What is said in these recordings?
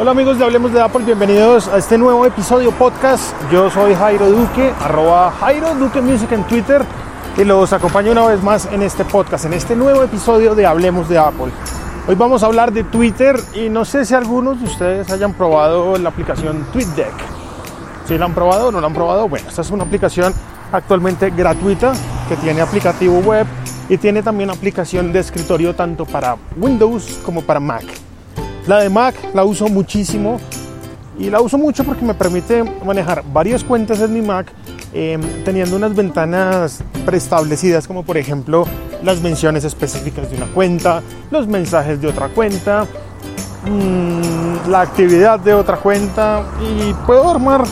Hola amigos de Hablemos de Apple, bienvenidos a este nuevo episodio podcast. Yo soy Jairo Duque, arroba Jairo Duque Music en Twitter y los acompaño una vez más en este podcast, en este nuevo episodio de Hablemos de Apple. Hoy vamos a hablar de Twitter y no sé si algunos de ustedes hayan probado la aplicación TweetDeck. Si la han probado o no la han probado, bueno, esta es una aplicación actualmente gratuita que tiene aplicativo web y tiene también aplicación de escritorio tanto para Windows como para Mac. La de Mac la uso muchísimo y la uso mucho porque me permite manejar varias cuentas en mi Mac eh, teniendo unas ventanas preestablecidas como por ejemplo las menciones específicas de una cuenta, los mensajes de otra cuenta, mmm, la actividad de otra cuenta y puedo armar,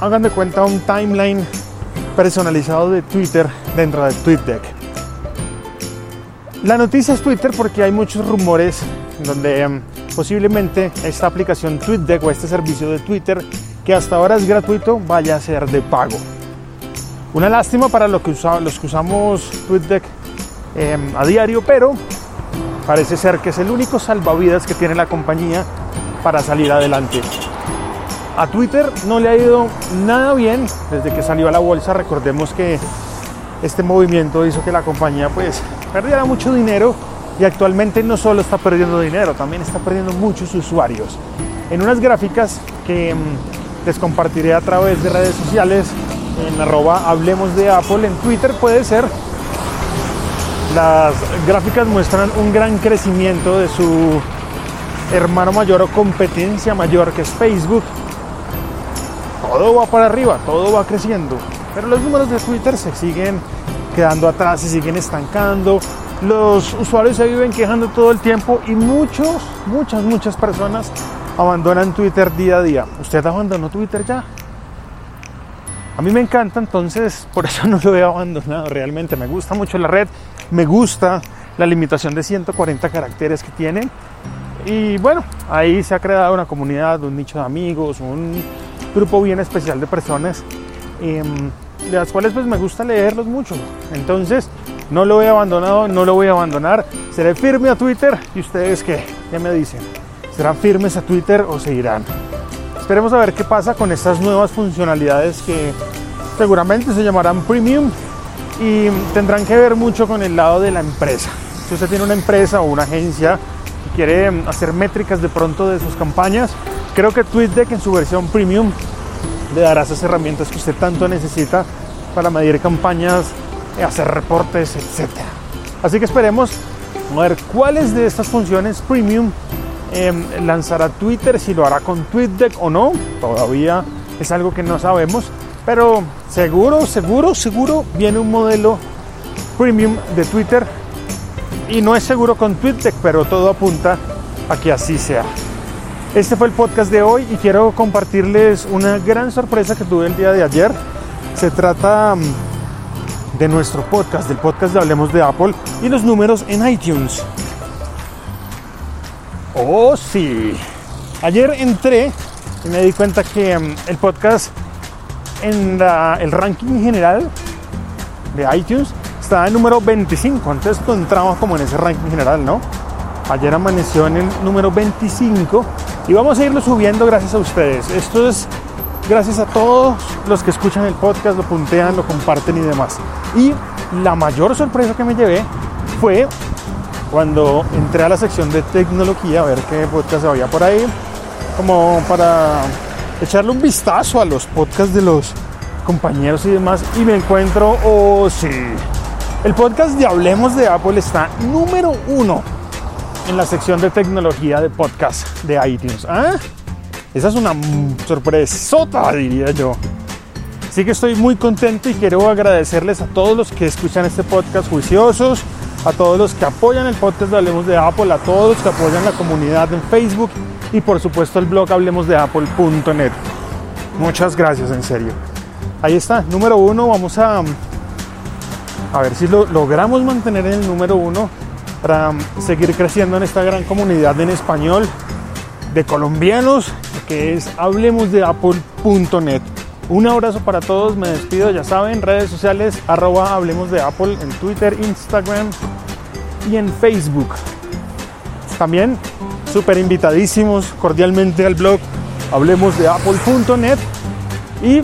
hagan de cuenta, un timeline personalizado de Twitter dentro de TweetDeck. La noticia es Twitter porque hay muchos rumores donde um, posiblemente esta aplicación TweetDeck o este servicio de Twitter que hasta ahora es gratuito vaya a ser de pago. Una lástima para los que, los que usamos TweetDeck eh, a diario, pero parece ser que es el único salvavidas que tiene la compañía para salir adelante. A Twitter no le ha ido nada bien desde que salió a la bolsa. Recordemos que este movimiento hizo que la compañía pues perdiera mucho dinero y actualmente no solo está perdiendo dinero, también está perdiendo muchos usuarios. En unas gráficas que mm, les compartiré a través de redes sociales en arroba hablemos de Apple en Twitter puede ser las gráficas muestran un gran crecimiento de su hermano mayor o competencia mayor que es Facebook todo va para arriba, todo va creciendo. Pero los números de Twitter se siguen quedando atrás, se siguen estancando. Los usuarios se viven quejando todo el tiempo y muchos, muchas, muchas personas abandonan Twitter día a día. ¿Usted abandonó Twitter ya? A mí me encanta, entonces por eso no lo he abandonado realmente. Me gusta mucho la red, me gusta la limitación de 140 caracteres que tiene. Y bueno, ahí se ha creado una comunidad, un nicho de amigos, un grupo bien especial de personas, eh, de las cuales pues me gusta leerlos mucho. Entonces, no lo he abandonado, no lo voy a abandonar. Seré firme a Twitter y ustedes qué, ¿qué me dicen? ¿Serán firmes a Twitter o se irán? Esperemos a ver qué pasa con estas nuevas funcionalidades que seguramente se llamarán premium y tendrán que ver mucho con el lado de la empresa. Si usted tiene una empresa o una agencia que quiere hacer métricas de pronto de sus campañas, Creo que TweetDeck en su versión premium le dará esas herramientas que usted tanto necesita para medir campañas, hacer reportes, etc. Así que esperemos a ver cuáles de estas funciones premium eh, lanzará Twitter, si lo hará con TweetDeck o no. Todavía es algo que no sabemos, pero seguro, seguro, seguro viene un modelo premium de Twitter y no es seguro con TweetDeck, pero todo apunta a que así sea. Este fue el podcast de hoy y quiero compartirles una gran sorpresa que tuve el día de ayer. Se trata mm, de nuestro podcast, del podcast de Hablemos de Apple y los números en iTunes. Oh, sí. Ayer entré y me di cuenta que mm, el podcast en el ranking general de iTunes está en número 25. Entonces entramos como en ese ranking general, ¿no? Ayer amaneció en el número 25 y vamos a irlo subiendo gracias a ustedes. Esto es gracias a todos los que escuchan el podcast, lo puntean, lo comparten y demás. Y la mayor sorpresa que me llevé fue cuando entré a la sección de tecnología a ver qué podcast había por ahí, como para echarle un vistazo a los podcasts de los compañeros y demás, y me encuentro, oh sí, el podcast de Hablemos de Apple está número uno en la sección de tecnología de podcast de iTunes. ¿Ah? Esa es una sorpresota, diría yo. Así que estoy muy contento y quiero agradecerles a todos los que escuchan este podcast juiciosos, a todos los que apoyan el podcast de Hablemos de Apple, a todos los que apoyan la comunidad en Facebook y por supuesto el blog hablemosdeapple.net. Muchas gracias, en serio. Ahí está, número uno. Vamos a, a ver si lo logramos mantener en el número uno para seguir creciendo en esta gran comunidad en español de colombianos que es hablemosdeapple.net. Un abrazo para todos, me despido, ya saben, redes sociales, arroba hablemos de Apple en Twitter, Instagram y en Facebook. También súper invitadísimos cordialmente al blog hablemos de apple.net y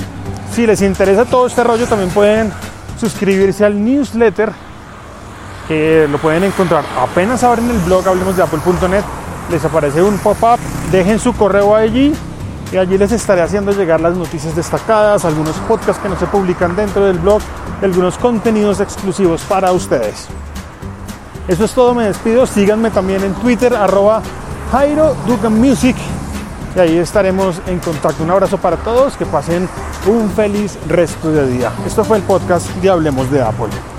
si les interesa todo este rollo también pueden suscribirse al newsletter que lo pueden encontrar apenas abren el blog hablemos de apple.net les aparece un pop-up dejen su correo allí y allí les estaré haciendo llegar las noticias destacadas algunos podcasts que no se publican dentro del blog algunos contenidos exclusivos para ustedes eso es todo me despido síganme también en twitter arroba Jairo y ahí estaremos en contacto. Un abrazo para todos, que pasen un feliz resto de día. Esto fue el podcast de Hablemos de Apple.